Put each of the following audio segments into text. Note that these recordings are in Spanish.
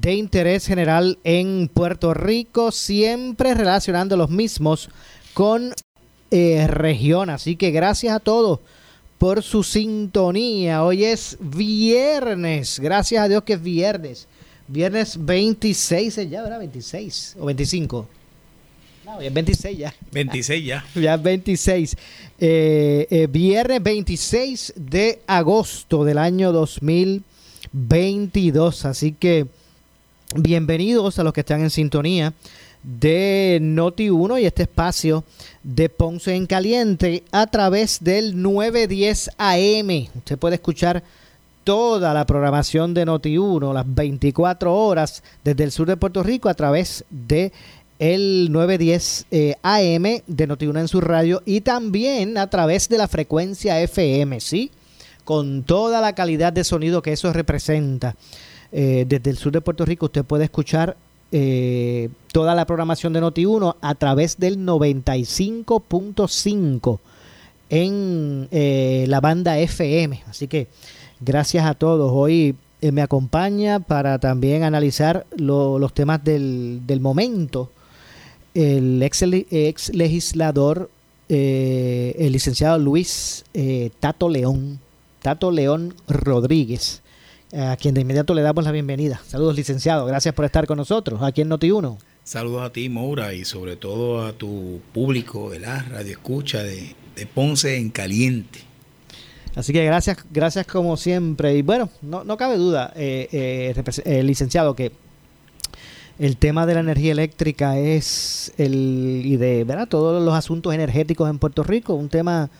de interés general en Puerto Rico, siempre relacionando los mismos con eh, región. Así que gracias a todos por su sintonía. Hoy es viernes, gracias a Dios que es viernes. Viernes 26, ya, ¿verdad? 26 o 25. No, ya es 26 ya. 26 ya. Ya es 26. Eh, eh, viernes 26 de agosto del año 2022. Así que bienvenidos a los que están en sintonía de Noti 1 y este espacio de Ponce en Caliente a través del 910 AM. Usted puede escuchar toda la programación de Noti 1 las 24 horas desde el sur de Puerto Rico a través de el 910 eh, AM de Noti1 en su radio y también a través de la frecuencia FM, ¿sí? Con toda la calidad de sonido que eso representa. Eh, desde el sur de Puerto Rico usted puede escuchar eh, toda la programación de Noti1 a través del 95.5 en eh, la banda FM. Así que gracias a todos. Hoy eh, me acompaña para también analizar lo, los temas del, del, momento el ex, ex legislador, el licenciado Luis Tato León, Tato León Rodríguez a quien de inmediato le damos la bienvenida. Saludos, licenciado. Gracias por estar con nosotros aquí en Noti1. Saludos a ti, Moura, y sobre todo a tu público de la radio escucha de, de Ponce en Caliente. Así que gracias, gracias como siempre. Y bueno, no, no cabe duda, eh, eh, eh, licenciado, que el tema de la energía eléctrica es el y de ¿verdad? todos los asuntos energéticos en Puerto Rico, un tema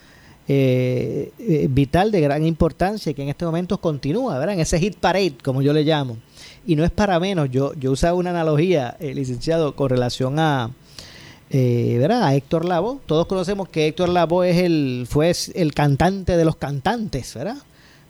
eh, eh, vital de gran importancia que en este momento continúa, ¿verdad? En ese hit parade, como yo le llamo. Y no es para menos, yo, yo usaba una analogía, eh, licenciado, con relación a, ¿verdad? a Héctor Lavoe. Todos conocemos que Héctor Lavoe es el, fue el cantante de los cantantes, ¿verdad?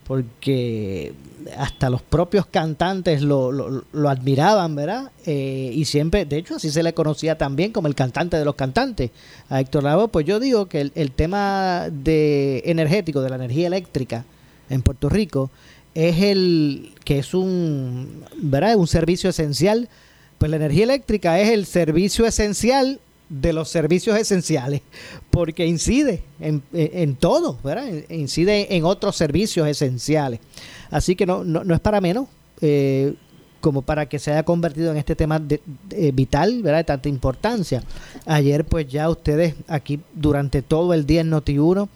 Porque hasta los propios cantantes lo, lo, lo admiraban, ¿verdad? Eh, y siempre, de hecho, así se le conocía también como el cantante de los cantantes a Héctor Lavoe. Pues yo digo que el, el, tema de energético, de la energía eléctrica en Puerto Rico, es el que es un, ¿verdad? Un servicio esencial. Pues la energía eléctrica es el servicio esencial de los servicios esenciales, porque incide en, en, todo, ¿verdad? Incide en otros servicios esenciales. Así que no, no, no es para menos, eh, como para que se haya convertido en este tema de, de, vital, ¿verdad? De tanta importancia. Ayer, pues ya ustedes aquí durante todo el día en Noti1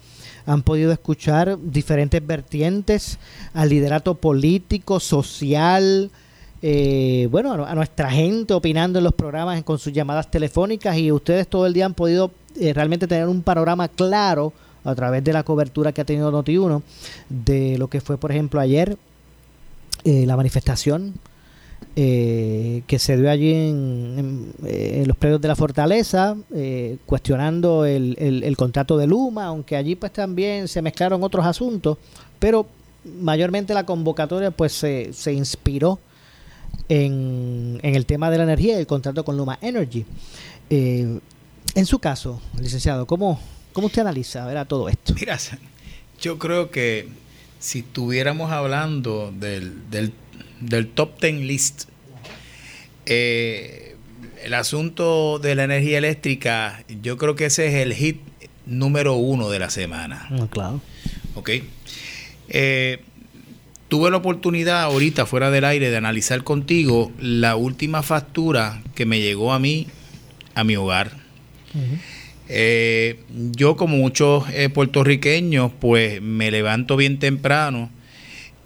han podido escuchar diferentes vertientes al liderato político, social, eh, bueno, a, nuestra gente opinando en los programas con sus llamadas telefónicas y ustedes todo el día han podido eh, realmente tener un panorama claro a través de la cobertura que ha tenido Noti1 de lo que fue, por ejemplo, ayer eh, la manifestación eh, que se dio allí en, en, los predios de la fortaleza, cuestionando el, el, el contrato de Luma, aunque allí pues también se mezclaron otros asuntos, pero mayormente la convocatoria pues se, se inspiró en, en, el tema de la energía y el contrato con Luma Energy. Eh, en su caso, licenciado, ¿cómo, cómo usted analiza ¿verdad, todo esto? Mira, yo creo que si estuviéramos hablando del, del, del top ten list, eh, el asunto de la energía eléctrica, yo creo que ese es el hit número uno de la semana. No, claro. Ok. Eh, tuve la oportunidad ahorita fuera del aire de analizar contigo la última factura que me llegó a mí, a mi hogar. Uh -huh. Eh, yo como muchos eh, puertorriqueños, pues me levanto bien temprano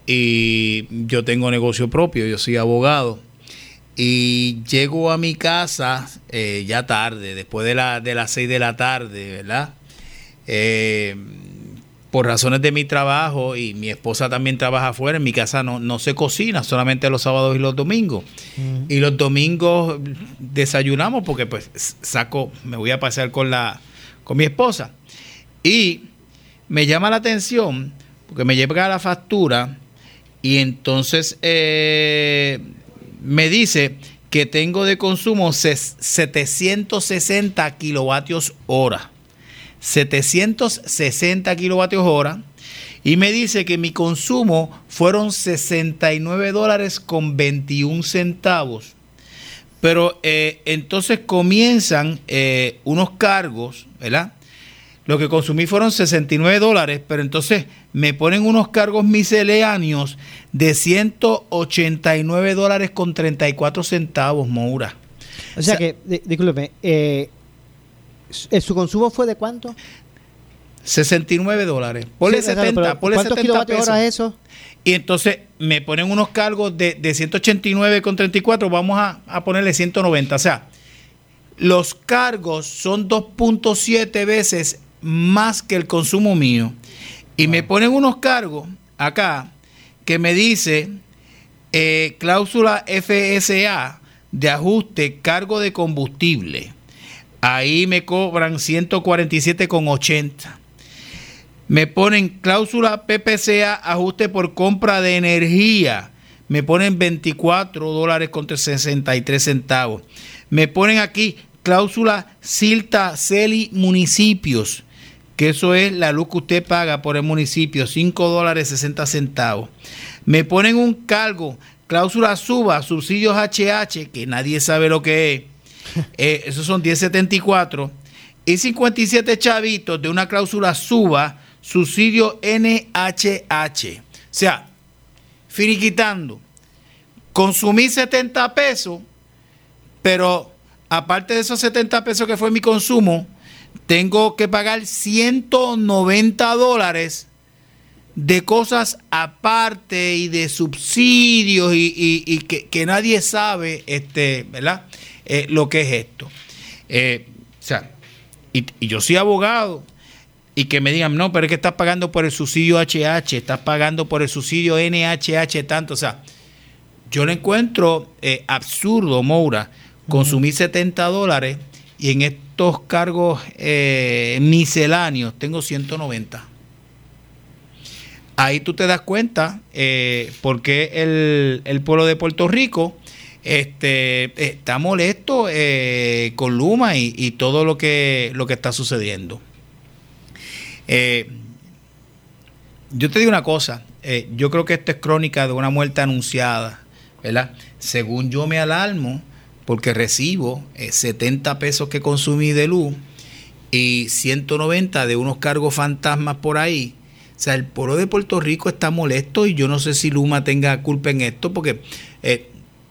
y yo tengo negocio propio, yo soy abogado y llego a mi casa eh, ya tarde, después de, la, de las 6 de la tarde, ¿verdad? Por razones de mi trabajo y mi esposa también trabaja afuera, en mi casa no, no se cocina, solamente los sábados y los domingos. Y los domingos desayunamos porque pues saco, me voy a pasear con la con mi esposa. Y me llama la atención porque me llega la factura y entonces eh, me dice que tengo de consumo 760 kilovatios hora. 760 kilovatios hora y me dice que mi consumo fueron 69 dólares con 21 centavos. Pero eh, entonces comienzan eh, unos cargos, ¿verdad? Lo que consumí fueron 69 dólares, pero entonces me ponen unos cargos misceláneos de 189 dólares con 34 centavos, Moura. O sea, que, discúlpeme, eh, ¿Su consumo fue de cuánto? 69 dólares. Ponle 70, ponle ¿Cuántos kilovatios hora es eso? Y entonces me ponen unos cargos de, de 189,34, vamos a, a, ponerle 190. O sea, los cargos son 2.7 veces más que el consumo mío. Y me ponen unos cargos acá que me dice eh, cláusula FSA de ajuste cargo de combustible. Ahí me cobran 147,80. Me ponen cláusula PPCA, ajuste por compra de energía. Me ponen 24 dólares con 63 centavos. Me ponen aquí cláusula Silta Celi Municipios, que eso es la luz que usted paga por el municipio, 5 dólares 60 centavos. Me ponen un cargo, cláusula Suba, subsidios HH, que nadie sabe lo que es eh, esos son 1074. Y 57 chavitos de una cláusula suba, subsidio NHH. O sea, finiquitando. Consumí 70 pesos, pero aparte de esos 70 pesos que fue mi consumo, tengo que pagar 190 dólares de cosas aparte y de subsidios y, que, que, nadie sabe, este, ¿verdad? Eh, lo que es esto. Eh, o sea, y, yo soy abogado y que me digan, no, pero es que estás pagando por el subsidio HH, estás pagando por el subsidio NHH tanto. O sea, yo le encuentro eh, absurdo, Moura, consumir 70 dólares y en estos cargos misceláneos tengo 190. Ahí tú te das cuenta eh, el pueblo de Puerto Rico este, está molesto eh, con Luma y, todo lo que, lo que está sucediendo. Eh, yo te digo una cosa, eh, yo creo que esto es crónica de una muerte anunciada, ¿verdad? Según yo me alarmo, porque recibo 70 pesos que consumí de luz y 190 de unos cargos fantasmas por ahí. O sea, el pueblo de Puerto Rico está molesto y yo no sé si Luma tenga culpa en esto, porque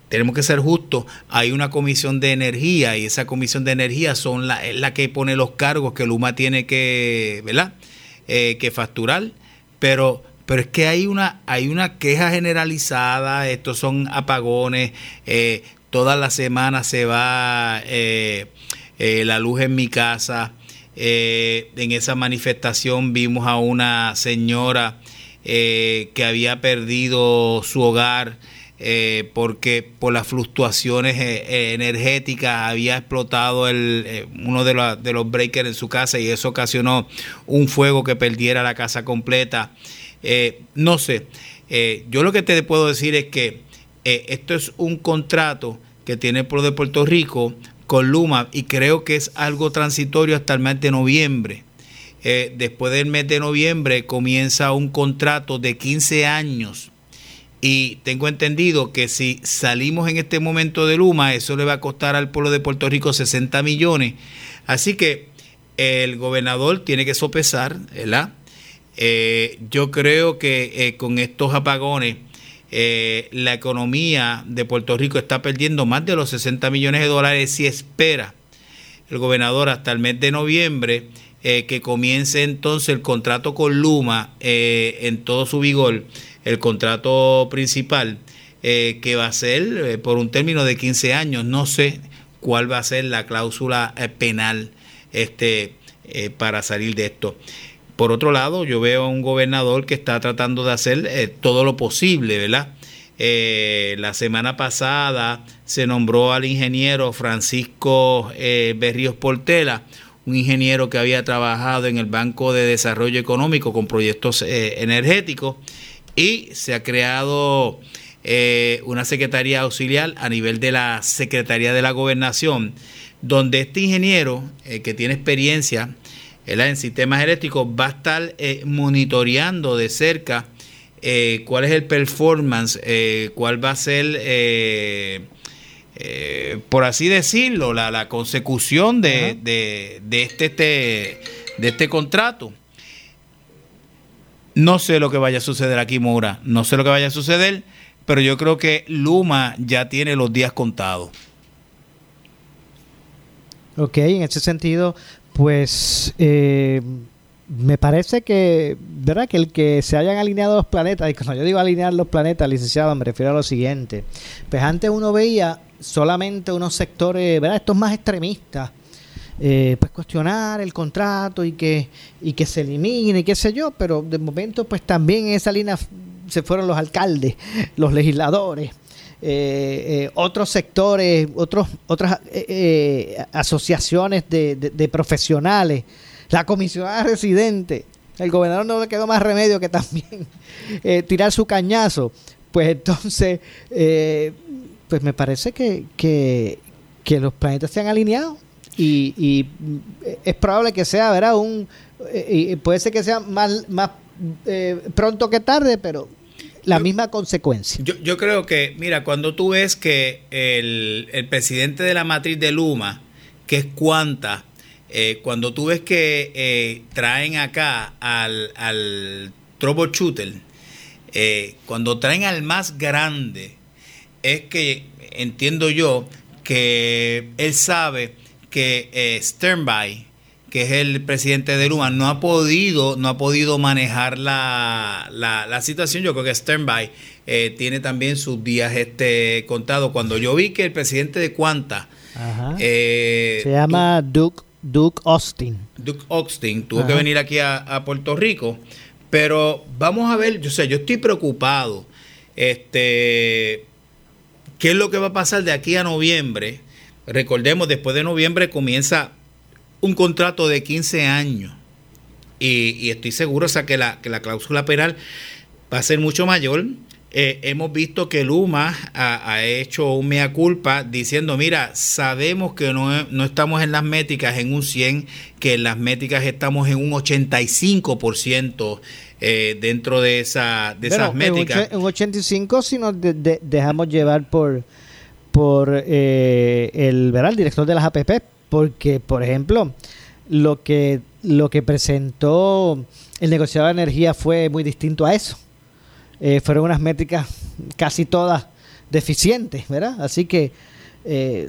tenemos que ser justos, hay una comisión de energía y esa comisión de energía son la, es la que pone los cargos que Luma tiene que, ¿verdad? Eh, que facturar, pero pero es que hay una hay una queja generalizada, estos son apagones, eh, todas las semanas se va eh, la luz en mi casa, en esa manifestación vimos a una señora que había perdido su hogar, eh, porque por las fluctuaciones eh, eh, energéticas había explotado el, uno de, de, los breakers en su casa y eso ocasionó un fuego que perdiera la casa completa. no sé, yo lo que te puedo decir es que esto es un contrato que tiene el pueblo de Puerto Rico con Luma y creo que es algo transitorio hasta el mes de noviembre. después del mes de noviembre comienza un contrato de 15 años y tengo entendido que si salimos en este momento de Luma, eso le va a costar al pueblo de Puerto Rico 60 millones. Así que el gobernador tiene que sopesar, ¿verdad? Eh, yo creo que eh, con estos apagones, eh, la economía de Puerto Rico está perdiendo más de los 60 millones de dólares si espera el gobernador hasta el mes de noviembre eh, que comience entonces el contrato con Luma eh, en todo su vigor, el contrato principal, eh, que va a ser por un término de 15 años. No sé cuál va a ser la cláusula penal este, para salir de esto. Por otro lado, yo veo a un gobernador que está tratando de hacer todo lo posible, ¿verdad? la semana pasada se nombró al ingeniero Francisco Berríos Portela, un ingeniero que había trabajado en el Banco de Desarrollo Económico con proyectos eh, energéticos y se ha creado eh, una secretaría auxiliar a nivel de la Secretaría de la Gobernación, donde este ingeniero eh, que tiene experiencia en sistemas eléctricos va a estar monitoreando de cerca cuál es el performance, cuál va a ser eh, por así decirlo, la, consecución de, este, este, de este contrato. No sé lo que vaya a suceder aquí, Moura. No sé lo que vaya a suceder, pero yo creo que Luma ya tiene los días contados. Ok, en ese sentido, pues eh, me parece que, ¿verdad? Que el que se hayan alineado los planetas, y cuando yo digo alinear los planetas, licenciado, me refiero a lo siguiente. Pues antes uno veía solamente unos sectores, ¿verdad? Estos más extremistas, eh, pues cuestionar el contrato y que, y que se elimine, qué sé yo, pero de momento pues también en esa línea se fueron los alcaldes, los legisladores, eh, eh, otros sectores, otros, otras asociaciones de, de, profesionales, la comisionada residente, el gobernador no le quedó más remedio que también tirar su cañazo. Pues entonces, pues me parece que, que, los planetas se han alineado y, y es probable que sea, ¿verdad? Un, eh, puede ser que sea más, más eh, pronto que tarde, pero la misma consecuencia. Yo, yo, creo que, mira, cuando tú ves que el, el presidente de la matriz de Luma, que es Cuanta, eh, cuando tú ves que traen acá al, al troubleshooter, cuando traen al más grande, es que entiendo yo que él sabe que eh, Sternby, que es el presidente de Luma, no ha podido, no ha podido manejar la, la, situación. Yo creo que Sternby eh, tiene también sus días este contados. Cuando yo vi que el presidente de Cuanta eh, se llama Duke, Duke Austin. Duke Austin tuvo que venir aquí a, a, Puerto Rico. Pero vamos a ver, yo sé, yo estoy preocupado. Este ¿Qué es lo que va a pasar de aquí a noviembre? Recordemos, después de noviembre comienza un contrato de 15 años. Y, estoy seguro o sea, que, la, que la cláusula penal va a ser mucho mayor. Eh, hemos visto que Luma ha, hecho un mea culpa diciendo, mira, sabemos que no, no, estamos en las métricas en un 100, que en las métricas estamos en un 85% eh, dentro de, esa, de esas métricas. En 85 si nos dejamos llevar por, por eh, el, ¿verdad? el director de las APP, porque, por ejemplo, lo que, lo que presentó el negociador de energía fue muy distinto a eso. Eh, fueron unas métricas casi todas deficientes, ¿verdad? Así que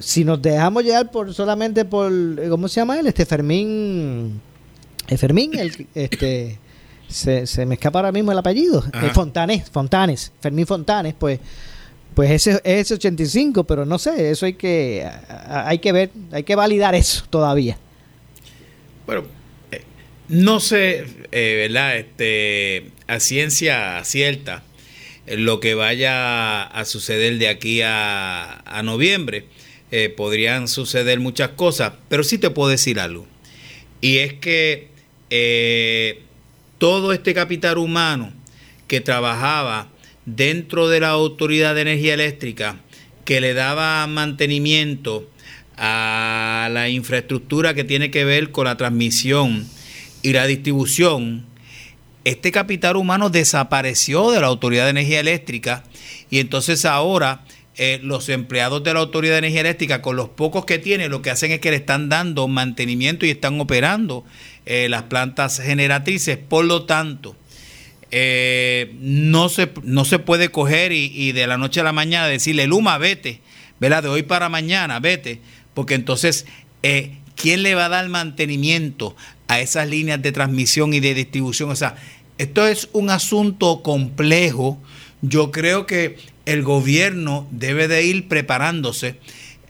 si nos dejamos llevar por solamente por, ¿cómo se llama él? Este Fermín, Fermín, el, este se, se me escapa ahora mismo el apellido, eh, Fontanes, Fontanes, Fermín Fontanes, pues pues ese es 85, pero no sé, eso hay que hay que ver, hay que validar eso todavía. Bueno, eh, no sé, eh, ¿verdad? Este, a ciencia cierta, lo que vaya a suceder de aquí a, a noviembre, podrían suceder muchas cosas, pero sí te puedo decir algo. Y es que todo este capital humano que trabajaba dentro de la Autoridad de Energía Eléctrica, que le daba mantenimiento a la infraestructura que tiene que ver con la transmisión y la distribución, este capital humano desapareció de la Autoridad de Energía Eléctrica y entonces ahora eh, los empleados de la Autoridad de Energía Eléctrica, con los pocos que tienen, lo que hacen es que le están dando mantenimiento y están operando eh, las plantas generatrices. Por lo tanto, eh, no, se, no se puede coger y, de la noche a la mañana decirle, Luma, vete, ¿verdad? De hoy para mañana, vete, porque entonces, ¿quién le va a dar mantenimiento a esas líneas de transmisión y de distribución? O sea, esto es un asunto complejo. Yo creo que el gobierno debe de ir preparándose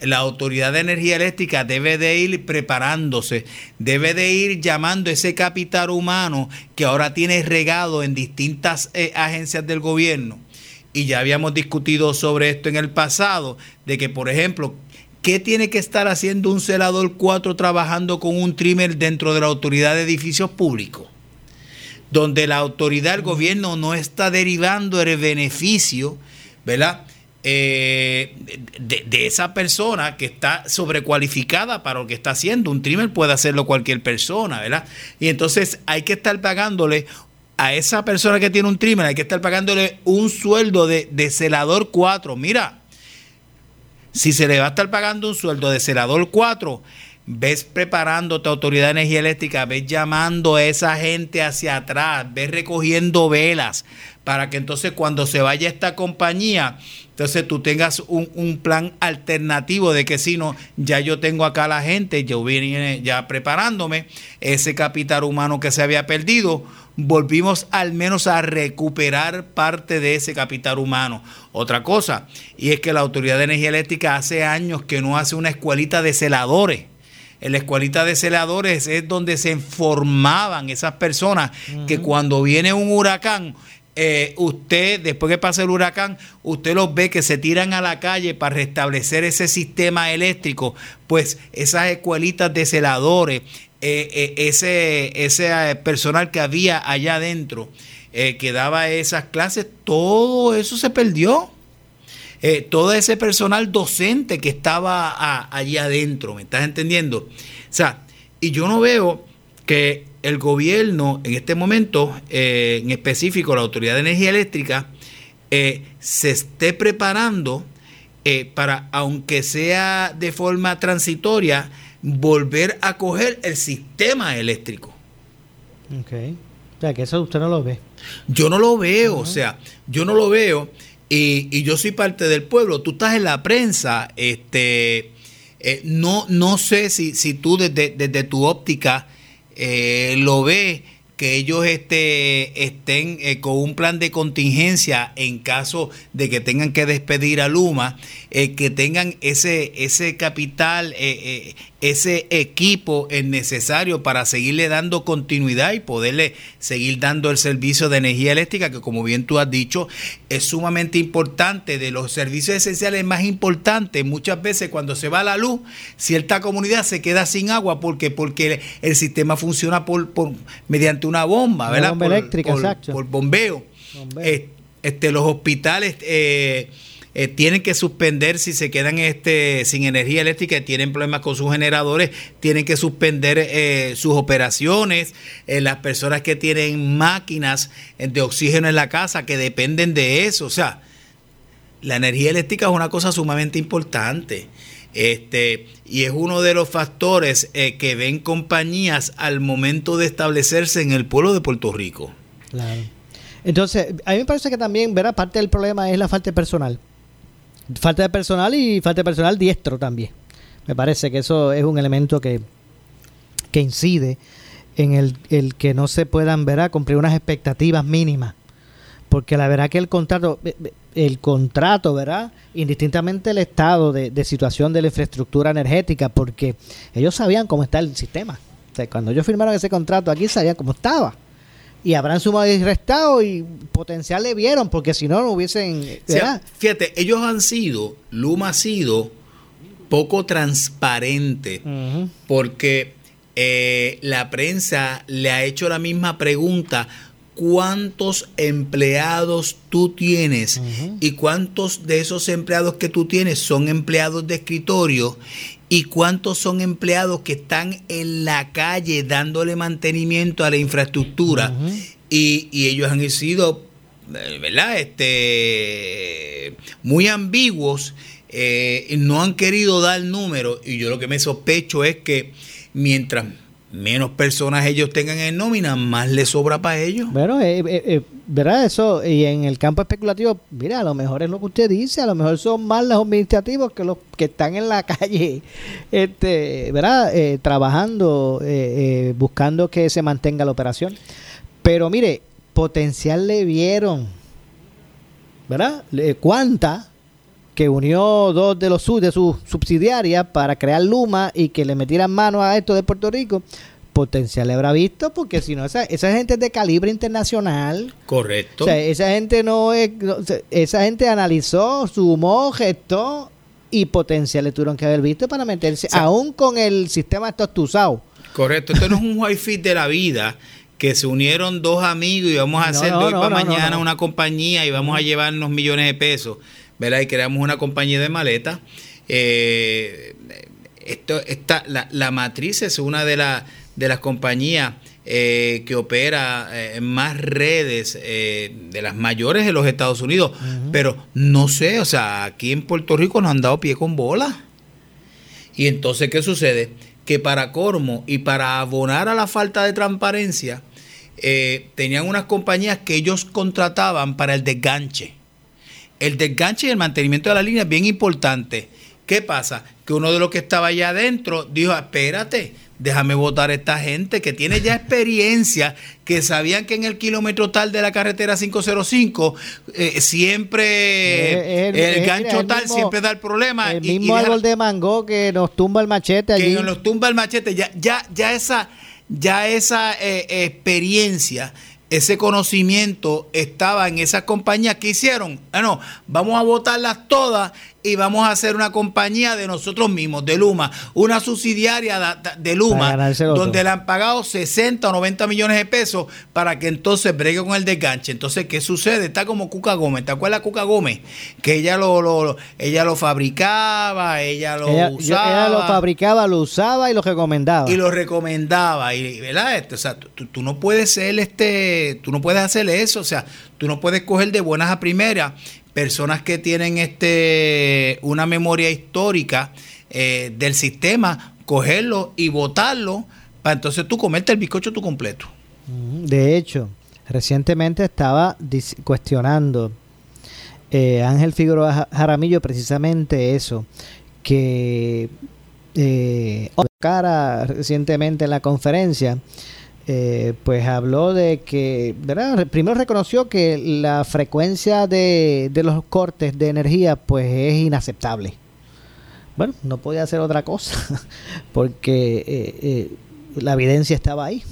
la Autoridad de Energía Eléctrica debe de ir preparándose, debe de ir llamando ese capital humano que ahora tiene regado en distintas eh, agencias del gobierno. Y ya habíamos discutido sobre esto en el pasado, de que, por ejemplo, ¿qué tiene que estar haciendo un celador 4 trabajando con un trimmer dentro de la Autoridad de Edificios Públicos? Donde la autoridad del gobierno no está derivando el beneficio, ¿verdad? Eh, de, esa persona que está sobrecualificada para lo que está haciendo. Un trimmer puede hacerlo cualquier persona, ¿verdad? Y entonces hay que estar pagándole a esa persona que tiene un trimmer, hay que estar pagándole un sueldo de, de celador 4. Mira, si se le va a estar pagando un sueldo de celador 4, ves preparándote autoridad de energía eléctrica, ves llamando a esa gente hacia atrás, ves recogiendo velas para que entonces cuando se vaya esta compañía, entonces tú tengas un, plan alternativo de que si no, ya yo tengo acá la gente, yo vine ya preparándome, ese capital humano que se había perdido, volvimos al menos a recuperar parte de ese capital humano. Otra cosa, y es que la Autoridad de Energía Eléctrica hace años que no hace una escuelita de celadores en la escuelita de celadores es donde se formaban esas personas que cuando viene un huracán, eh, usted, después que pasa el huracán, usted los ve que se tiran a la calle para restablecer ese sistema eléctrico, pues esas escuelitas de celadores, eh, eh, ese, ese personal que había allá adentro, que daba esas clases, todo eso se perdió. Eh, todo ese personal docente que estaba allí adentro, ¿me estás entendiendo? O sea, y yo no veo que el gobierno en este momento, eh, en específico la Autoridad de Energía Eléctrica, eh, se esté preparando para, aunque sea de forma transitoria, volver a coger el sistema eléctrico. Ok. O sea, que eso usted no lo ve. Yo no lo veo, o sea, yo no lo veo. Y, yo soy parte del pueblo, tú estás en la prensa, este, eh, no, no sé si, si tú desde, desde tu óptica eh, lo ves que ellos este, estén eh, con un plan de contingencia en caso de que tengan que despedir a Luma, eh, que tengan ese, ese capital, eh, ese equipo necesario para seguirle dando continuidad y poderle seguir dando el servicio de energía eléctrica, que como bien tú has dicho, es sumamente importante, de los servicios esenciales más importantes. Muchas veces cuando se va la luz, cierta comunidad se queda sin agua porque, porque el sistema funciona por, por mediante una bomba, ¿verdad? Bomba eléctrica, exacto. Por bombeo. Este, los hospitales eh, eh, tienen que suspender si se quedan este, sin energía eléctrica y tienen problemas con sus generadores, tienen que suspender eh, sus operaciones. las personas que tienen máquinas de oxígeno en la casa que dependen de eso. O sea, la energía eléctrica es una cosa sumamente importante. Este, y es uno de los factores eh, que ven compañías al momento de establecerse en el pueblo de Puerto Rico. Claro. Entonces, a mí me parece que también, ¿verdad? Parte del problema es la falta de personal. Falta de personal y falta de personal diestro también. Me parece que eso es un elemento que, que incide en el, el que no se puedan, ¿verdad? Cumplir unas expectativas mínimas porque la verdad que el contrato, eh, eh, el contrato, ¿verdad? Indistintamente el estado de, situación de la infraestructura energética, porque ellos sabían cómo está el sistema. O sea, cuando ellos firmaron ese contrato aquí sabían cómo estaba. Y habrán sumado y restado y potencial le vieron, porque si no, no hubiesen... fíjate, ellos han sido, Luma ha sido poco transparente, porque eh, la prensa le ha hecho la misma pregunta cuántos empleados tú tienes y cuántos de esos empleados que tú tienes son empleados de escritorio y cuántos son empleados que están en la calle dándole mantenimiento a la infraestructura y, ellos han sido eh, ¿verdad? Este, muy ambiguos, eh, no han querido dar números. Y yo lo que me sospecho es que mientras menos personas ellos tengan en nómina, más les sobra para ellos. Bueno, eh, eh, eh, ¿verdad? Eso, y en el campo especulativo, mira, a lo mejor es lo que usted dice, a lo mejor son más los administrativos que los que están en la calle, este, ¿verdad? Trabajando, buscando que se mantenga la operación. Pero mire, potencial le vieron, ¿verdad? ¿Cuánta? Que unió dos de los sub- de sus subsidiarias para crear Luma y que le metieran mano a esto de Puerto Rico, potencial le habrá visto, porque si no, esa, esa gente es de calibre internacional. Correcto. O sea, esa gente no es. no, o esa gente analizó, sumó, gestó y potencial le tuvieron que haber visto para meterse, sea, aún con el sistema estos tusados. Correcto. Esto no es un wifi de la vida que se unieron dos amigos y vamos a No, hacer no, hoy para mañana una compañía y vamos a llevarnos millones de pesos, ¿verdad? Y creamos una compañía de maletas. Eh, esto, esta, la, la matriz es una de, la- de las compañías eh, que opera eh, en más redes de las mayores de los Estados Unidos. Pero no sé, o sea, aquí en Puerto Rico nos han dado pie con bola. Y entonces, ¿qué sucede? Que para Cormo y para abonar a la falta de transparencia, tenían unas compañías que ellos contrataban para el desganche. El desganche y el mantenimiento de la línea es bien importante. ¿Qué pasa? Que uno de los que estaba allá adentro dijo, espérate, déjame votar a esta gente que tiene ya experiencia, que sabían que en el kilómetro tal de la carretera 505 eh, siempre Es- es el, es- gancho el tal mismo- siempre da el problema. El y- mismo árbol de mango que nos tumba el machete allí. que nos tumba el machete, ya, ya, ya esa, ya esa eh, experiencia, ese conocimiento estaba en esas compañías que hicieron. Ah, no, vamos a votarlas todas y vamos a hacer una compañía de nosotros mismos, de Luma, una subsidiaria de, Luma, donde le han pagado 60 o 90 millones de pesos para que entonces bregue con el desganche. Entonces, ¿qué sucede? Está como Cuca Gómez. ¿Te acuerdas Cuca Gómez? Que ella lo, ella lo fabricaba, ella lo ella, yo- usaba. ella lo fabricaba, lo usaba y lo recomendaba. y lo recomendaba y verdad Este, o sea tú, tú- tú no puedes ser este tú no puedes hacer eso o sea tú no puedes coger de buenas a primeras personas que tienen este una memoria histórica eh, del sistema cogerlo y votarlo para entonces tú comerte el bizcocho tú completo. De hecho, recientemente estaba cuestionando eh, Ángel Figueroa Ja- Jaramillo precisamente eso, que eh, recientemente en la conferencia, eh, pues habló de que, ¿verdad? Primero reconoció que la frecuencia de, de los cortes de energía pues es inaceptable. Bueno, no podía hacer otra cosa, porque eh, eh, la evidencia estaba ahí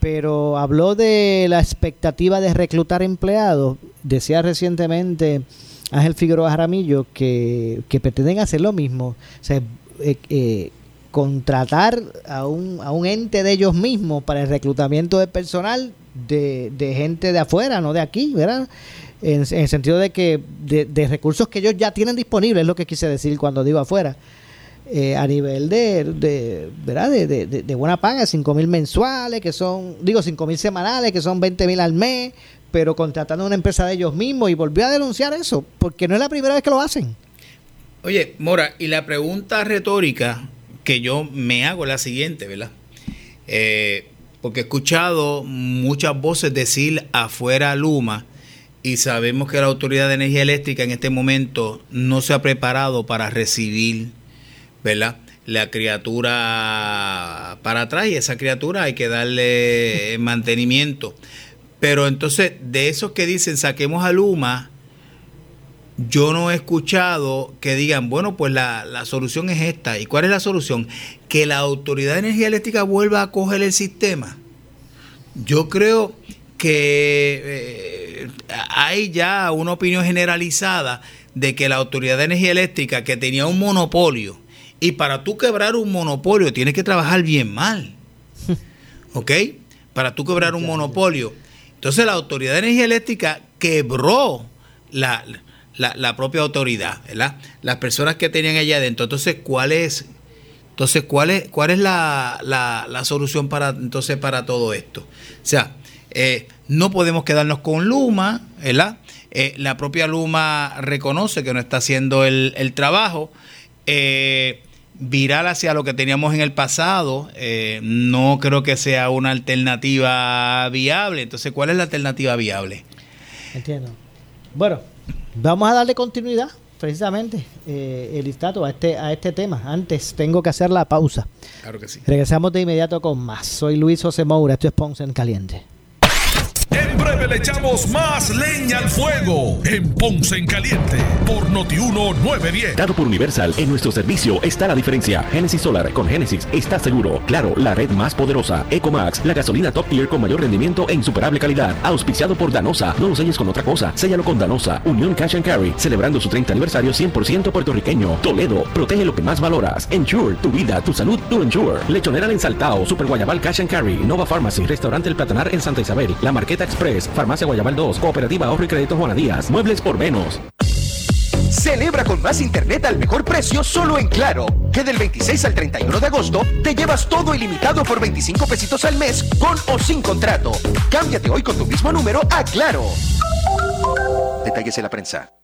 pero habló de la expectativa de reclutar empleados. Decía recientemente Ángel Figueroa Jaramillo que, que pretenden hacer lo mismo. O sea, eh, eh, contratar a un, a un ente de ellos mismos para el reclutamiento de personal de, de gente de afuera, no de aquí, ¿verdad? En, en el sentido de que de, de recursos que ellos ya tienen disponibles, es lo que quise decir cuando digo afuera eh, a nivel de, de, ¿verdad? de, de, buena paga, 5 mil mensuales, que son, digo, 5 mil semanales, que son 20 mil al mes, pero contratando a una empresa de ellos mismos y volvió a denunciar eso, porque no es la primera vez que lo hacen. Oye, Mora, y la pregunta retórica que yo me hago la siguiente, ¿verdad? Eh, porque he escuchado muchas voces decir afuera Luma y sabemos que la Autoridad de Energía Eléctrica en este momento no se ha preparado para recibir, ¿verdad? La criatura para atrás y esa criatura hay que darle mantenimiento. Pero entonces, de esos que dicen saquemos a Luma, yo no he escuchado que digan, bueno, pues la, la solución es esta. ¿Y cuál es la solución? Que la Autoridad de Energía Eléctrica vuelva a coger el sistema. Yo creo que eh, hay ya una opinión generalizada de que la Autoridad de Energía Eléctrica, que tenía un monopolio, y para tú quebrar un monopolio tienes que trabajar bien mal. ¿Ok? Para tú quebrar un monopolio. Entonces la Autoridad de Energía Eléctrica quebró la, la, propia autoridad, ¿verdad? Las personas que tenían allá adentro. Entonces, ¿cuál es? Entonces, ¿cuál es, cuál es la, la- la solución para, entonces, para todo esto? O sea, eh, no podemos quedarnos con Luma, ¿verdad? Eh, la propia Luma reconoce que no está haciendo el, el trabajo. Eh, viral hacia lo que teníamos en el pasado, eh, no creo que sea una alternativa viable. Entonces, ¿cuál es la alternativa viable? Entiendo. Bueno, vamos a darle continuidad precisamente eh, el listato a este, a este tema. Antes tengo que hacer la pausa. Claro que sí. Regresamos de inmediato con más. Soy Luis José Moura, esto es Ponce en Caliente. En breve le echamos más leña al fuego en Ponce en Caliente por Notiuno 910. Dado por Universal, en nuestro servicio está la diferencia. Genesis Solar con Genesis está seguro. Claro, la red más poderosa. Ecomax, la gasolina top tier con mayor rendimiento e insuperable calidad. Auspiciado por Danosa. No lo selles con otra cosa. Séllalo con Danosa. Unión Cash and Carry, celebrando su 30 aniversario 100% puertorriqueño. Toledo, protege lo que más valoras. Ensure, tu vida, tu salud, tu Ensure. Lechonera en Saltao, Super Guayabal Cash and Carry, Nova Pharmacy, Restaurante El Platanar en Santa Isabel, La Marqueta Express, Farmacia Guayabal 2, Cooperativa Ahorro y Crédito Juana Díaz, Muebles por menos. Celebra con más internet al mejor precio solo en Claro. Que del 26 al 31 de agosto te llevas todo ilimitado por 25 pesitos al mes con o sin contrato. Cámbiate hoy con tu mismo número a Claro. Detalles en la prensa.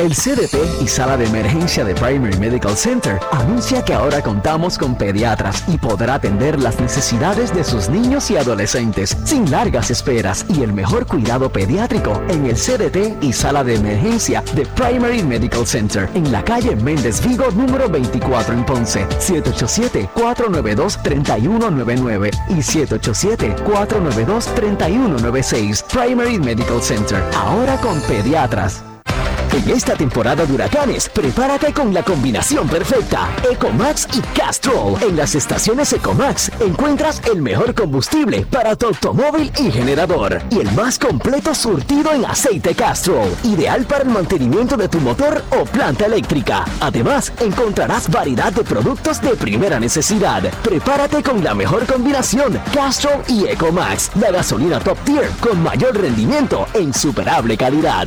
El CDT y Sala de Emergencia de Primary Medical Center anuncia que ahora contamos con pediatras y podrá atender las necesidades de sus niños y adolescentes sin largas esperas y el mejor cuidado pediátrico en el CDT y Sala de Emergencia de Primary Medical Center en la calle Méndez Vigo número 24 en Ponce 787-492-3199 y 787-492-3196 Primary Medical Center ahora con pediatras. En esta temporada de huracanes, prepárate con la combinación perfecta. Ecomax y Castrol. En las estaciones Ecomax encuentras el mejor combustible para tu automóvil y generador. Y el más completo surtido en aceite Castrol. Ideal para el mantenimiento de tu motor o planta eléctrica. Además, encontrarás variedad de productos de primera necesidad. Prepárate con la mejor combinación. Castrol y Ecomax. La gasolina top tier con mayor rendimiento e insuperable calidad.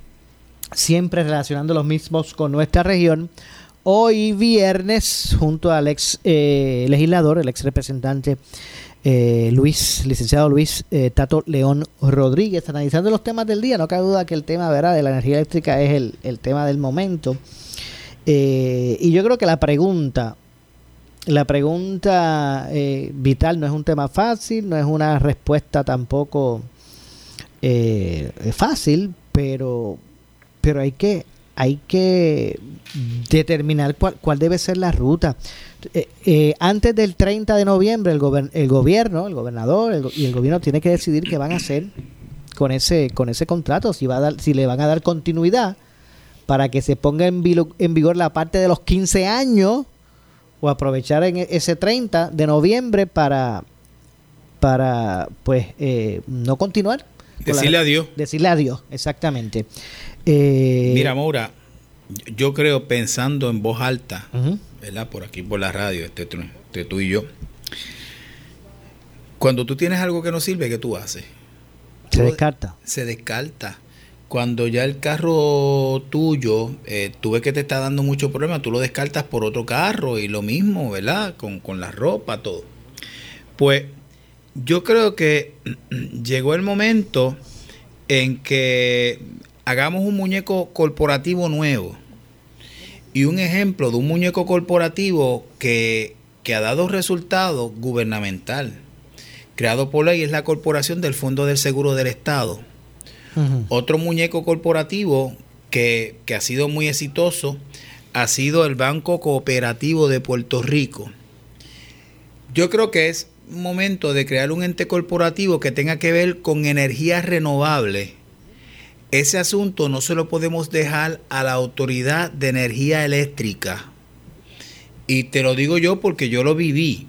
siempre relacionando los mismos con nuestra región. hoy viernes junto al ex eh, legislador, el ex representante eh, Luis, licenciado Luis eh, Tato León Rodríguez, analizando los temas del día. No cabe duda que el tema ¿verdad? de la energía eléctrica es el, el tema del momento. Eh, y yo creo que la pregunta, la pregunta vital no es un tema fácil, no es una respuesta tampoco fácil, pero, pero hay que hay que determinar cuál, cuál debe ser la ruta. Eh, eh, antes del 30 de noviembre el, gober- el gobierno, el gobernador el go- y el gobierno tiene que decidir qué van a hacer con ese con ese contrato, si va a dar, si le van a dar continuidad para que se ponga en, en vigor la parte de los 15 años o aprovechar en e- ese 30 de noviembre para para pues eh, no continuar Decirle adiós. decirle adiós exactamente Eh, Mira, Maura, yo creo pensando en voz alta, ¿verdad? Por aquí, por la radio, este, tú- este tú y yo. Cuando tú tienes algo que no sirve, ¿qué tú haces? se Tú- descarta Se descarta. Cuando ya el carro tuyo, eh, tú ves que te está dando mucho problema, tú lo descartas por otro carro y lo mismo, ¿verdad? Con, con la ropa, todo. Pues yo creo que llegó el momento en que hagamos un muñeco corporativo nuevo. Y un ejemplo de un muñeco corporativo que, que ha dado resultado gubernamental, creado por ley, es la Corporación del Fondo del Seguro del Estado. Otro muñeco corporativo que, que ha sido muy exitoso ha sido el Banco Cooperativo de Puerto Rico. Yo creo que es momento de crear un ente corporativo que tenga que ver con energía renovable. Ese asunto no se lo podemos dejar a la Autoridad de Energía Eléctrica. Y te lo digo yo porque yo lo viví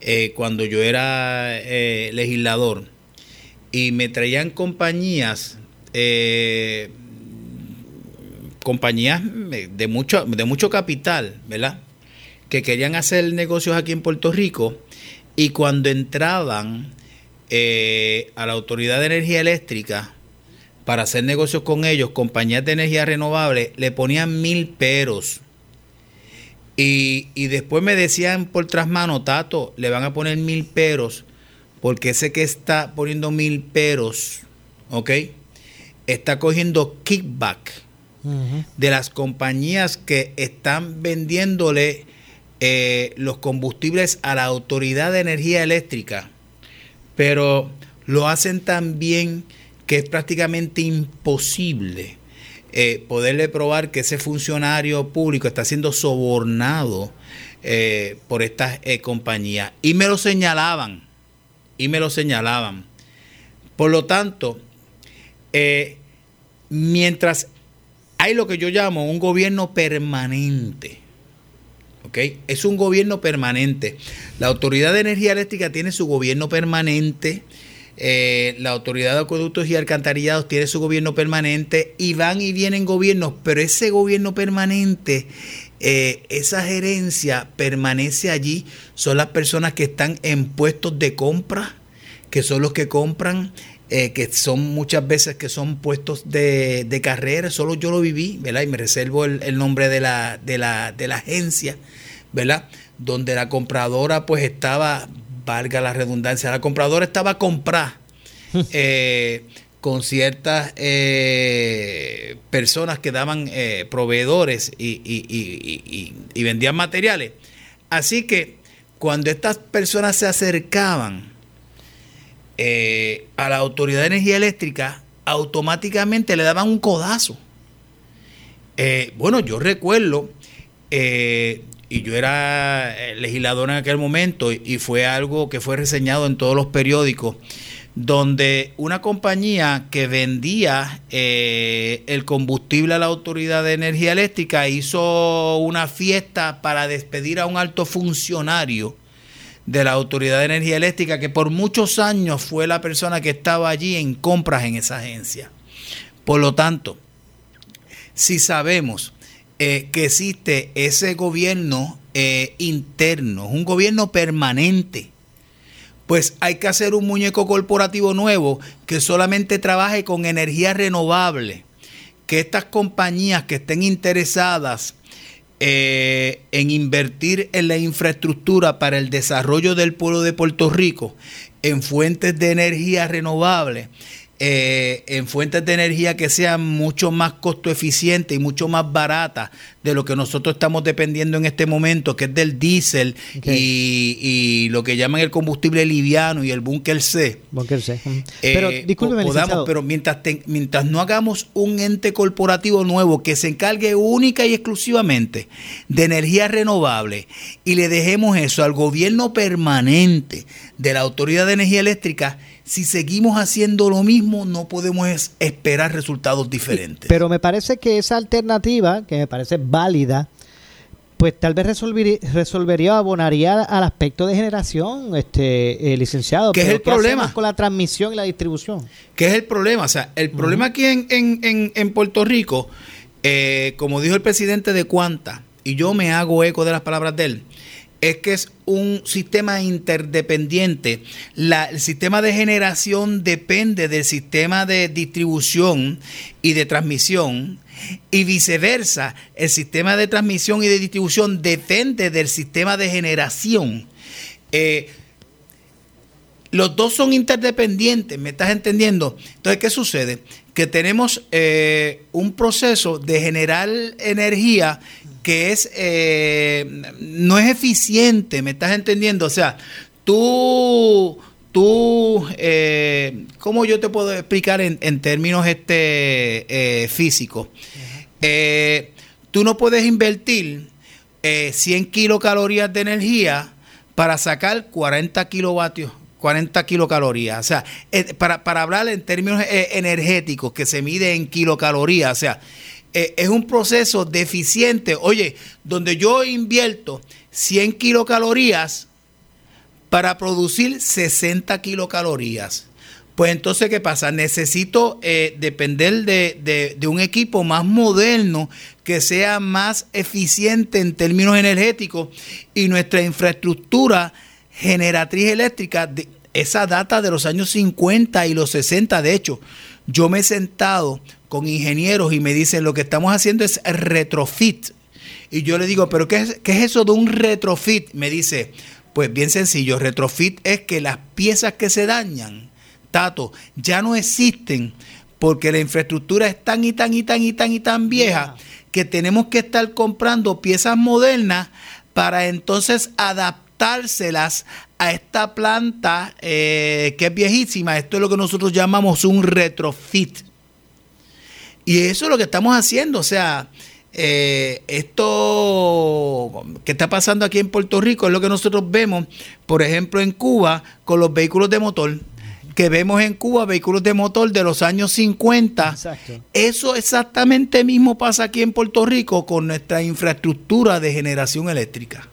eh, cuando yo era eh, legislador y me traían compañías, eh, compañías de mucho, de mucho capital, ¿verdad? Que querían hacer negocios aquí en Puerto Rico y cuando entraban eh, a la Autoridad de Energía Eléctrica para hacer negocios con ellos, compañías de energía renovable, le ponían mil peros. Y, y después me decían por tras mano, Tato, le van a poner mil peros, porque ese que está poniendo mil peros, ¿ok? Está cogiendo kickback de las compañías que están vendiéndole eh, los combustibles a la Autoridad de Energía Eléctrica, pero lo hacen tan bien que es prácticamente imposible eh, poderle probar que ese funcionario público está siendo sobornado eh, por estas compañías. Y me lo señalaban, y me lo señalaban. Por lo tanto, mientras hay lo que yo llamo un gobierno permanente. Es un gobierno permanente. La Autoridad de Energía Eléctrica tiene su gobierno permanente. eh, la Autoridad de Acueductos y Alcantarillados tiene su gobierno permanente. Y van y vienen gobiernos, pero ese gobierno permanente, eh, esa gerencia permanece allí. Son las personas que están en puestos de compra, que son los que compran eh, que son muchas veces que son puestos de, de carrera, solo yo lo viví, ¿verdad? Y me reservo el, el nombre de la, de, la, de la agencia, ¿verdad? Donde la compradora pues estaba, valga la redundancia, la compradora estaba a comprar eh, con ciertas eh, personas que daban eh, proveedores y, y- y- y- y- y vendían materiales. Así que cuando estas personas se acercaban, eh, a la Autoridad de Energía Eléctrica, automáticamente le daban un codazo. Eh, bueno, yo recuerdo, eh, y yo era eh, legislador en aquel momento, y, fue algo que fue reseñado en todos los periódicos, donde una compañía que vendía eh, el combustible a la Autoridad de Energía Eléctrica hizo una fiesta para despedir a un alto funcionario de la Autoridad de Energía Eléctrica, que por muchos años fue la persona que estaba allí en compras en esa agencia. Por lo tanto, si sabemos eh, que existe ese gobierno eh, interno, un gobierno permanente, pues hay que hacer un muñeco corporativo nuevo que solamente trabaje con energía renovable, que estas compañías que estén interesadas eh, en invertir en la infraestructura para el desarrollo del pueblo de Puerto Rico en fuentes de energía renovable eh, en fuentes de energía que sean mucho más costo eficientes y mucho más baratas de lo que nosotros estamos dependiendo en este momento, que es del diésel y, y lo que llaman el combustible liviano y el búnker C. Bunker C. Ujú. Eh, Pero discúlpeme, podamos, licenciado. pero mientras, te- mientras no hagamos un ente corporativo nuevo que se encargue única y exclusivamente de energía renovable y le dejemos eso al gobierno permanente de la Autoridad de Energía Eléctrica, si seguimos haciendo lo mismo no podemos es- esperar resultados diferentes. Pero me parece que esa alternativa, que me parece válida, pues tal vez resolvería, resolvería o abonaría al aspecto de generación, este eh, licenciado. ¿Qué es Pero el problema? con la transmisión y la distribución? ¿Qué es el problema? O sea, el problema aquí en, en- en- en Puerto Rico, eh, como dijo el presidente de Cuanta, y yo me hago eco de las palabras de él, es que es un sistema interdependiente. El sistema de generación depende del sistema de distribución y de transmisión. Y viceversa, el sistema de transmisión y de distribución depende del sistema de generación. Eh, los dos son interdependientes, ¿me estás entendiendo? Entonces, ¿qué sucede? Que tenemos eh, un proceso de generar energía que es eh, no es eficiente, ¿me estás entendiendo? O sea, tú, tú, eh, ¿cómo yo te puedo explicar en, en términos este, eh, físicos? Eh, tú no puedes invertir eh, 100 kilocalorías de energía para sacar 40 kilovatios. 40 kilocalorías, o sea, eh, para, para hablar en términos eh, energéticos que se mide en kilocalorías, o sea, eh, es un proceso deficiente. Oye, donde yo invierto 100 kilocalorías para producir 60 kilocalorías. Pues entonces, ¿qué pasa? Necesito depender de, de- de un equipo más moderno que sea más eficiente en términos energéticos y nuestra infraestructura generatriz eléctrica, de- esa data de los años 50 y los 60, de hecho, yo me he sentado con ingenieros y me dicen lo que estamos haciendo es retrofit. Y yo le digo, ¿pero qué es, qué es eso de un retrofit? Me dice, pues bien sencillo, retrofit es que las piezas que se dañan, Tato, ya no existen porque la infraestructura es tan y tan y tan y tan y tan vieja que tenemos que estar comprando piezas modernas para entonces adaptárselas a esta planta eh, que es viejísima. Esto es lo que nosotros llamamos un retrofit. Y eso es lo que estamos haciendo. O sea, eh, esto que está pasando aquí en Puerto Rico es lo que nosotros vemos, por ejemplo, en Cuba con los vehículos de motor. Que vemos en Cuba vehículos de motor de los años 50. Exacto. Eso exactamente mismo pasa aquí en Puerto Rico con nuestra infraestructura de generación eléctrica.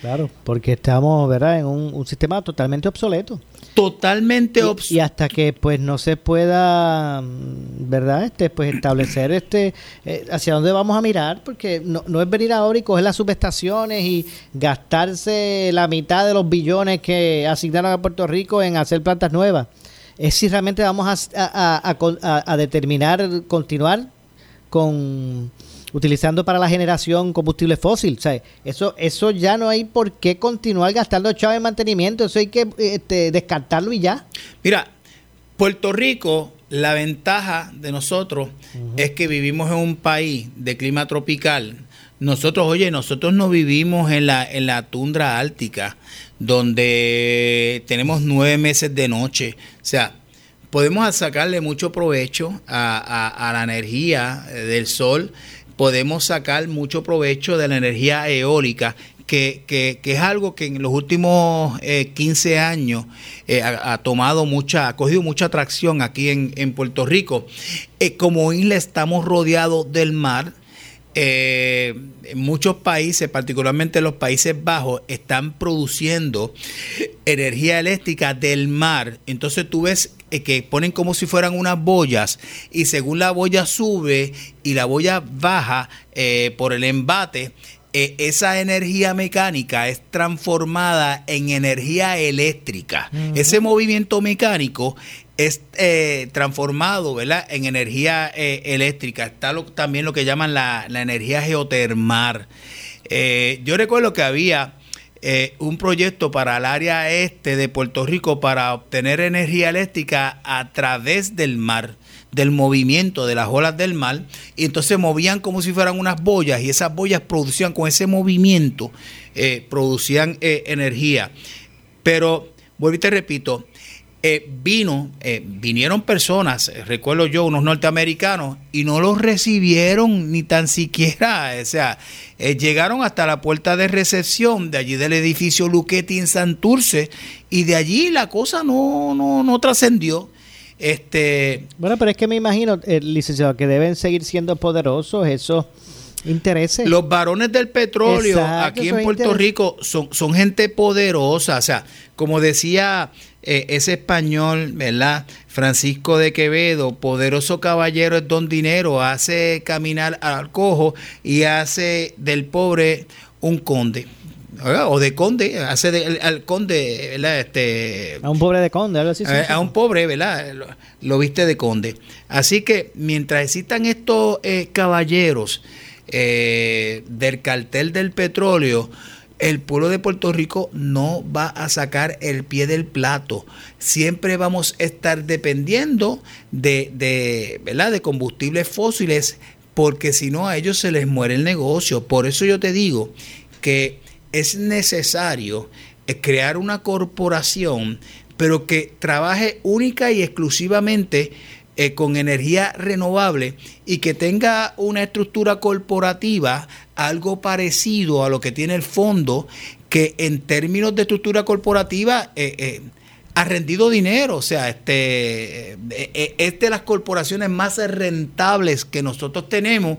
Claro, porque estamos, ¿verdad?, en un, un sistema totalmente obsoleto. Totalmente Y, obs- y hasta que pues no se pueda, ¿verdad? Este, pues establecer este eh, hacia dónde vamos a mirar, porque no, no es venir ahora y coger las subestaciones y gastarse la mitad de los billones que asignaron a Puerto Rico en hacer plantas nuevas. Es si realmente vamos a- a- a- a determinar continuar con utilizando para la generación combustible fósil. O sea, eso, eso ya no hay por qué continuar gastando chavos en mantenimiento. Eso hay que este, descartarlo y ya. Mira, Puerto Rico, la ventaja de nosotros es que vivimos en un país de clima tropical. Nosotros, oye, nosotros no vivimos en la, en la tundra ártica, donde tenemos nueve meses de noche. O sea, podemos sacarle mucho provecho a, a- a la energía eh, del sol, podemos sacar mucho provecho de la energía eólica, que, que- que es algo que en los últimos eh, 15 años eh, ha, tomado mucha, ha cogido mucha atracción aquí en, en Puerto Rico. Eh, como isla estamos rodeados del mar, eh, muchos países, particularmente los Países Bajos, están produciendo energía eléctrica del mar. Entonces tú ves eh, que ponen como si fueran unas boyas y según la boya sube y la boya baja eh, por el embate, eh, esa energía mecánica es transformada en energía eléctrica. Ese movimiento mecánico es eh, transformado ¿verdad? en energía eh, eléctrica. Está también lo que llaman la, la energía geotermal. yo recuerdo que había un proyecto para el área este de Puerto Rico para obtener energía eléctrica a través del mar del movimiento de las olas del mar y entonces movían como si fueran unas boyas y esas boyas producían con ese movimiento, eh, producían eh, energía. Pero, vuelvo y te repito, eh, vino, vinieron personas, recuerdo yo, unos norteamericanos, y no los recibieron ni tan siquiera, o sea, llegaron hasta la puerta de recepción de allí del edificio Luquetti en Santurce, y de allí la cosa no, no, no trascendió. Este, bueno, pero es que me imagino, el eh, licenciado, que deben seguir siendo poderosos esos intereses. Los varones del petróleo aquí en Puerto Rico son, son gente poderosa. O sea, como decía eh, ese español, ¿verdad? Francisco de Quevedo, poderoso caballero es don dinero, hace caminar al cojo y hace del pobre un conde o de conde, hace de, al conde, ¿verdad? Este, a un pobre de conde, algo así. A, un pobre, ¿verdad? Lo, viste de conde. Así que mientras existan estos eh, caballeros eh, del cartel del petróleo, el pueblo de Puerto Rico no va a sacar el pie del plato. Siempre vamos a estar dependiendo de, de, ¿verdad? de combustibles fósiles, porque si no a ellos se les muere el negocio. Por eso yo te digo que es necesario eh, crear una corporación, pero que trabaje única y exclusivamente eh, con energía renovable y que tenga una estructura corporativa algo parecido a lo que tiene el fondo, que en términos de estructura corporativa eh, ha rendido dinero, o sea, este, es de las corporaciones más rentables que nosotros tenemos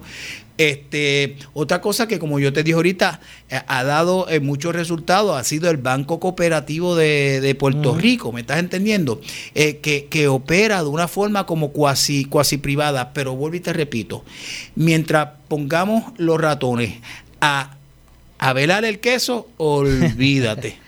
este, otra cosa que como yo te dije ahorita, eh, ha dado eh, muchos resultados, ha sido el Banco Cooperativo de, Puerto Rico, ¿me estás entendiendo? Eh, que, opera de una forma como cuasi, cuasi privada, pero vuelvo y te repito, mientras pongamos los ratones a, a velar el queso, olvídate.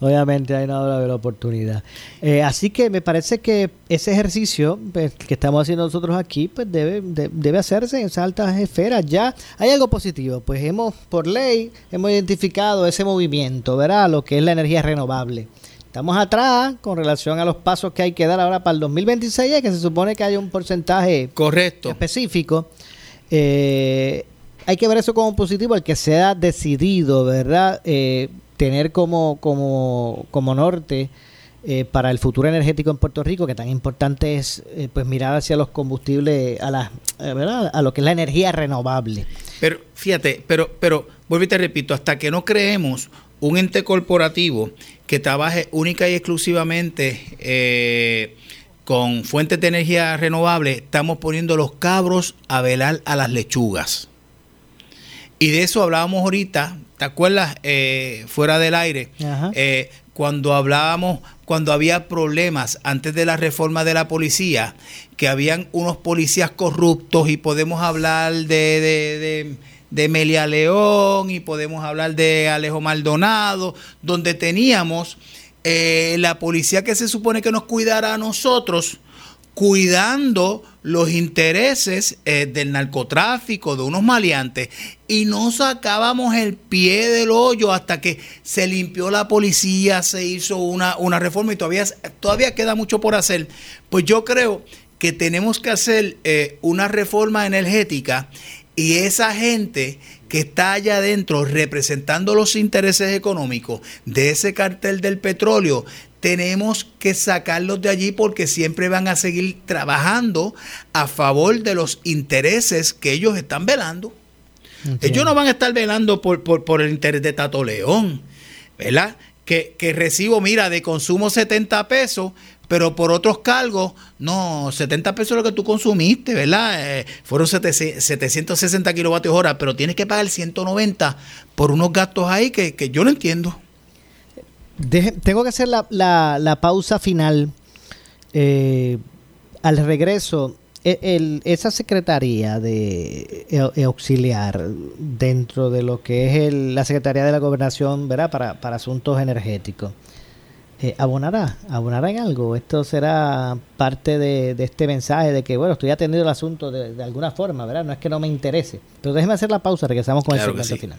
Obviamente hay una de la oportunidad. Eh, así que me parece que ese ejercicio pues, que estamos haciendo nosotros aquí pues debe, debe hacerse en esas altas esferas. Ya hay algo positivo, pues hemos, por ley, hemos identificado ese movimiento, ¿verdad? Lo que es la energía renovable. Estamos atrás con relación a los pasos que hay que dar ahora para el 2026, que se supone que hay un porcentaje correcto específico. Eh, hay que ver eso como positivo, el que sea decidido, ¿verdad? Eh, tener como, como, como norte eh, para el futuro energético en Puerto Rico, que tan importante es eh, pues mirar hacia los combustibles, a la, eh, ¿verdad? a lo que es la energía renovable. Pero fíjate, pero, pero vuelvo y te repito, hasta que no creemos un ente corporativo que trabaje única y exclusivamente con fuentes de energía renovable, estamos poniendo los cabros a velar a las lechugas. Y de eso hablábamos ahorita, ¿te acuerdas? Eh, fuera del aire, eh, cuando hablábamos, cuando había problemas antes de la reforma de la policía, que habían unos policías corruptos y podemos hablar de, de, de, Melia León y podemos hablar de Alejo Maldonado, donde teníamos eh, la policía que se supone que nos cuidara a nosotros, cuidando los intereses eh, del narcotráfico, de unos maleantes, y no sacábamos el pie del hoyo hasta que se limpió la policía, se hizo una, una reforma y todavía, todavía queda mucho por hacer. Pues yo creo que tenemos que hacer eh, una reforma energética y esa gente que está allá adentro representando los intereses económicos de ese cartel del petróleo tenemos que sacarlos de allí porque siempre van a seguir trabajando a favor de los intereses que ellos están velando. Ellos no van a estar velando por, por, el interés de Tato León, ¿verdad? Que, recibo, mira, de consumo 70 pesos, pero por otros cargos, no, 70 pesos es lo que tú consumiste, ¿verdad? Eh, fueron 760 kilovatios hora, pero tienes que pagar 190 por unos gastos ahí que, que yo no entiendo tengo que hacer la, la, pausa final. Eh, al regreso, e- el- esa secretaría de e- auxiliar dentro de lo que es el- la Secretaría de la Gobernación, ¿verdad? Para, para asuntos energéticos. eh, ¿Abonará? ¿Abonará en algo? ¿Esto será parte de, de este mensaje de que, bueno, estoy atendiendo el asunto de, de alguna forma, ¿verdad? No es que no me interese. Pero déjeme hacer la pausa, regresamos con Claro el segmento sí. final.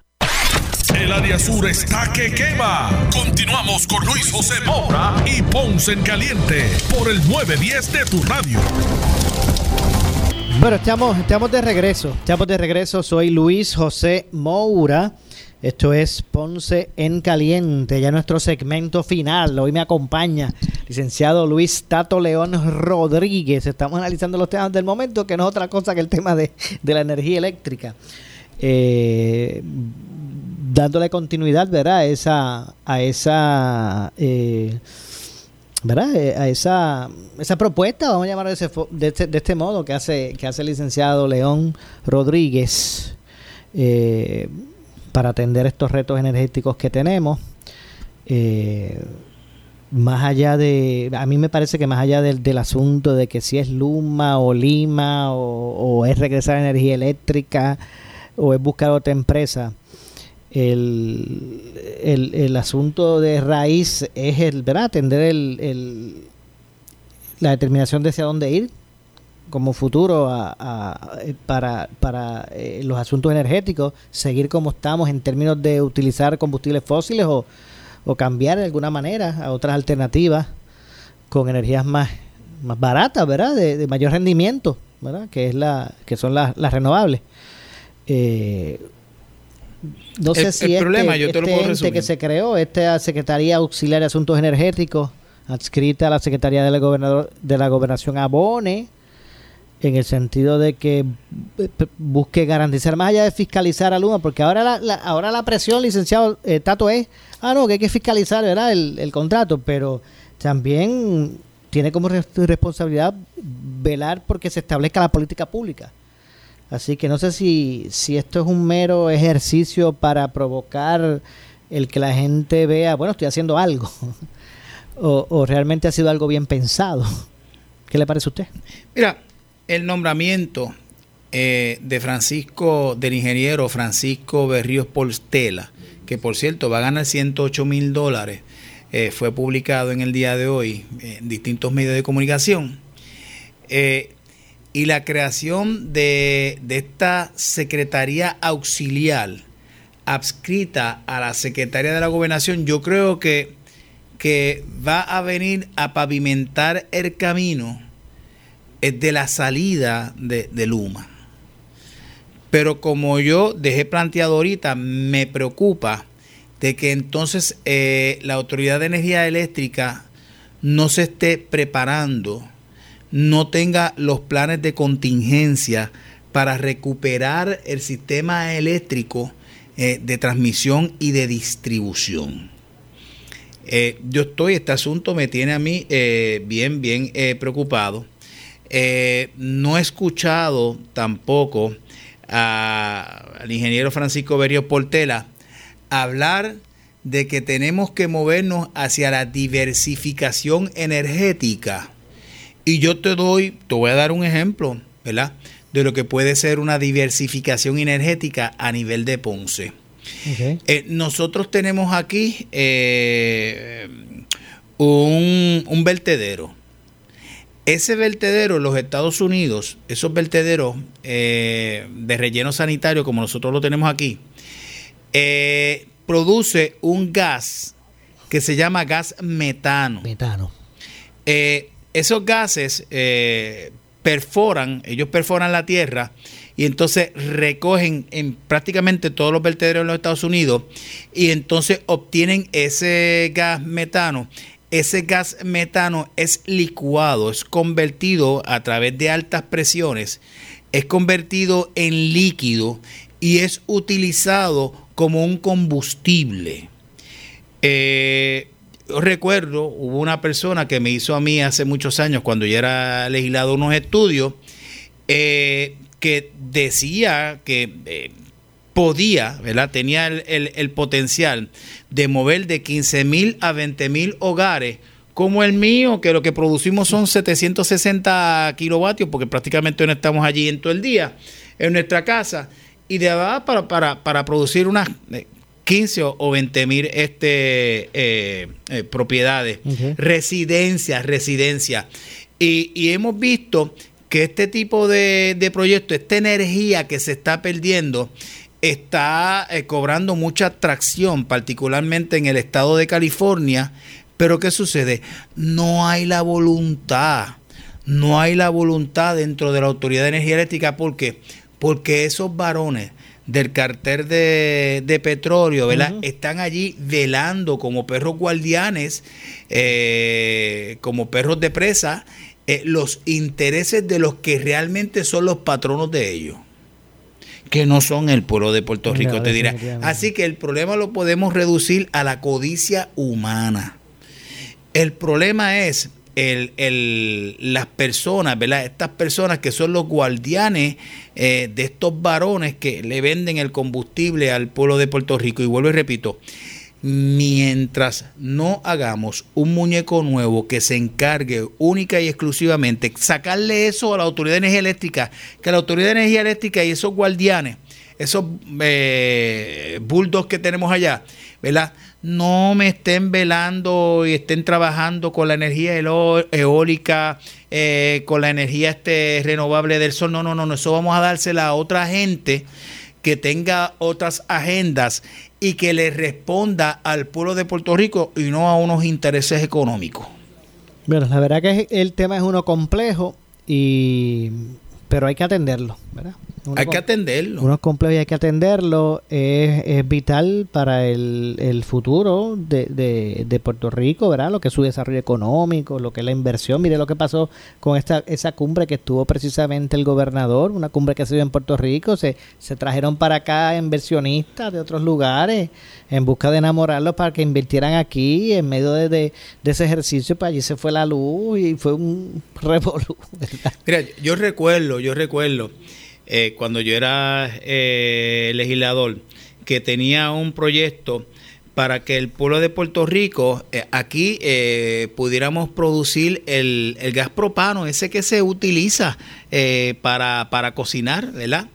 El área sur está que quema. Continuamos con Luis José Moura y Ponce en Caliente por el 910 de tu radio. Bueno, estamos, estamos de regreso. Estamos de regreso. Soy Luis José Moura. Esto es Ponce en Caliente, ya nuestro segmento final. Hoy me acompaña licenciado Luis Tato León Rodríguez. Estamos analizando los temas del momento, que no es otra cosa que el tema de, de la energía eléctrica. Eh, dándole continuidad, ¿verdad? A esa, a esa, eh, ¿verdad? Eh, A esa, esa propuesta, vamos a llamarlo de, este, de este modo, que hace, que hace el licenciado León Rodríguez eh, para atender estos retos energéticos que tenemos. Eh, más allá de, a mí me parece que más allá del, del asunto de que si es Luma o Lima o, o es regresar a energía eléctrica o es buscar otra empresa, el, el, el asunto de raíz es el, ¿verdad? Atender el, el- la determinación de hacia dónde ir como futuro a- a- eh, para, para eh, los asuntos energéticos, seguir como estamos en términos de utilizar combustibles fósiles o, o cambiar de alguna manera a otras alternativas con energías más, más baratas, ¿verdad? De, de mayor rendimiento, ¿verdad? Que es la que son las, las renovables. Eh, no sé El- si el este, problema, yo te lo este puedo ente resumir. que se creó, esta Secretaría Auxiliar de Asuntos Energéticos, adscrita a la Secretaría de la, Gobernador, de la Gobernación Abone, en el sentido de que eh, busque garantizar, más allá de fiscalizar a Luma, porque ahora la, la- ahora la presión, licenciado eh, Tato, es, ah, no, que hay que fiscalizar ¿verdad? El, el contrato, pero también tiene como res- responsabilidad velar porque se establezca la política pública. Así que no sé si, si esto es un mero ejercicio para provocar el que la gente vea, bueno, estoy haciendo algo, o, o realmente ha sido algo bien pensado. ¿Qué le parece a usted? Mira, el nombramiento eh, de Francisco, del ingeniero Francisco Berríos Polstela, que por cierto va a ganar 108 mil dólares, eh, fue publicado en el día de hoy en distintos medios de comunicación. Eh, y la creación de, de esta Secretaría Auxiliar adscrita a la Secretaría de la Gobernación, yo creo que, que va a venir a pavimentar el camino de la salida de, de Luma. Pero como yo dejé planteado ahorita, me preocupa de que entonces eh, la Autoridad de Energía Eléctrica no se esté preparando, no tenga los planes de contingencia para recuperar el sistema eléctrico eh, de transmisión y de distribución. Eh, yo estoy, este asunto me tiene a mí eh, bien, bien preocupado. No he escuchado tampoco a- al ingeniero Francisco Berio Portela hablar de que tenemos que movernos hacia la diversificación energética. Y yo te doy, te voy a dar un ejemplo, ¿verdad? De lo que puede ser una diversificación energética a nivel de Ponce. Eh, nosotros tenemos aquí eh, un, un vertedero. Ese vertedero en los Estados Unidos, esos vertederos eh, de relleno sanitario como nosotros lo tenemos aquí, eh, produce un gas que se llama gas metano. Metano. Eh, esos gases eh, perforan, ellos perforan la tierra y entonces recogen en prácticamente todos los vertederos de los Estados Unidos y entonces obtienen ese gas metano. Ese gas metano es licuado, es convertido a través de altas presiones, es convertido en líquido y es utilizado como un combustible. Eh, recuerdo, hubo una persona que me hizo a mí hace muchos años, cuando yo era legislador, unos estudios, eh, que decía que eh, podía, ¿verdad? Tenía el, potencial de mover de 15 mil a 20 mil hogares como el mío, que lo que producimos son 760 kilovatios, porque prácticamente no estamos allí en todo el día, en nuestra casa, y de verdad para, para, para producir unas 15 o 20 mil este, eh, eh, propiedades, residencias, residencias. Y, hemos visto que este tipo de, de proyectos, esta energía que se está perdiendo, está eh, cobrando mucha atracción, particularmente en el estado de California. Pero ¿qué sucede? No hay la voluntad, no hay la voluntad dentro de la Autoridad de Energía Eléctrica. ¿Por qué? Porque esos varones del cartel de, petróleo, ¿verdad? Están allí velando como perros guardianes, eh, como perros de presa, eh, los intereses de los que realmente son los patronos de ellos que no son el pueblo de Puerto Rico, te dirá. Así que el problema lo podemos reducir a la codicia humana. El problema es el, las personas, ¿verdad? Estas personas que son los guardianes eh, de estos varones que le venden el combustible al pueblo de Puerto Rico. Y vuelvo y repito, mientras no hagamos un muñeco nuevo que se encargue única y exclusivamente, sacarle eso a la Autoridad de Energía Eléctrica, que la Autoridad de Energía Eléctrica y esos guardianes, esos eh, bulldogs que tenemos allá, ¿verdad? No me estén velando y estén trabajando con la energía eólica, eh, con la energía este renovable del sol. No, no, no, eso vamos a dársela a otra gente que tenga otras agendas y que le responda al pueblo de Puerto Rico y no a unos intereses económicos. Bueno, la verdad que el tema es uno complejo y pero hay que atenderlo, ¿verdad? Hay que atenderlo. Uno complejo y hay que atenderlo. Es, vital para el, futuro de, de, Puerto Rico, ¿verdad? Lo que es su desarrollo económico, lo que es la inversión. Mire lo que pasó con esta esa cumbre que estuvo precisamente el gobernador, una cumbre que se dio en Puerto Rico. Se, se trajeron para acá inversionistas de otros lugares en busca de enamorarlos para que invirtieran aquí. En medio de, de, ese ejercicio, pues allí se fue la luz y fue un revolú. Mira, yo recuerdo, yo recuerdo eh, cuando yo era eh, legislador, que tenía un proyecto para que el pueblo de Puerto Rico eh, aquí pudiéramos producir el, gas propano, ese que se utiliza para, para, cocinar, ¿verdad?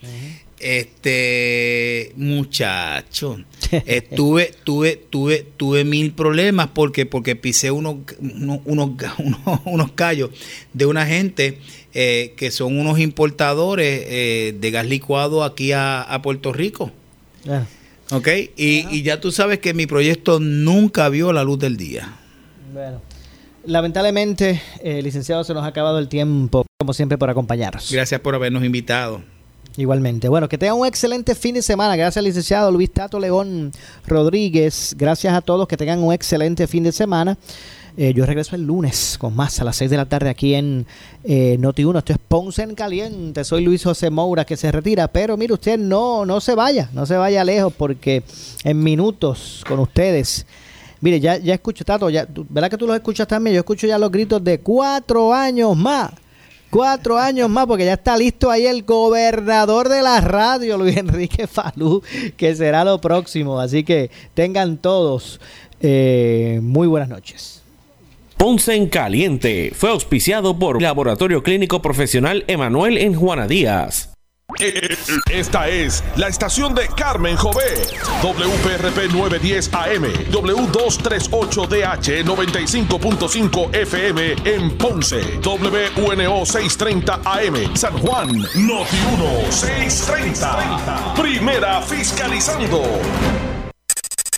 Este muchacho, tuve, tuve, tuve, tuve mil problemas porque, porque pisé unos, unos, unos, unos callos de una gente eh, que son unos importadores eh, de gas licuado aquí a, Puerto Rico. ¿Ok? Y, ya tú sabes que mi proyecto nunca vio la luz del día. Bueno. Lamentablemente, eh, licenciado, se nos ha acabado el tiempo, como siempre, por acompañarnos. Gracias por habernos invitado. Igualmente. Bueno, que tengan un excelente fin de semana. Gracias, licenciado Luis Tato León Rodríguez. Gracias a todos. Que tengan un excelente fin de semana. Eh, yo regreso el lunes con más a las 6 de la tarde aquí en eh, Noti1. Esto es Ponce en Caliente. Soy Luis José Moura que se retira. Pero mire usted, no, no se vaya, no se vaya lejos porque en minutos con ustedes. Mire, ya, ya escucho, Tato, ya, ¿verdad que tú los escuchas también? Yo escucho ya los gritos de cuatro años más. Cuatro años más, porque ya está listo ahí el gobernador de la radio, Luis Enrique Falú, que será lo próximo. Así que tengan todos eh, muy buenas noches. Ponce en Caliente fue auspiciado por Laboratorio Clínico Profesional Emanuel en Juana Díaz. Esta es la estación de Carmen Jové. WPRP 910 AM, W238DH 95.5 FM en Ponce, WNO 630 AM, San Juan, Noti 1 630. Primera fiscalizando.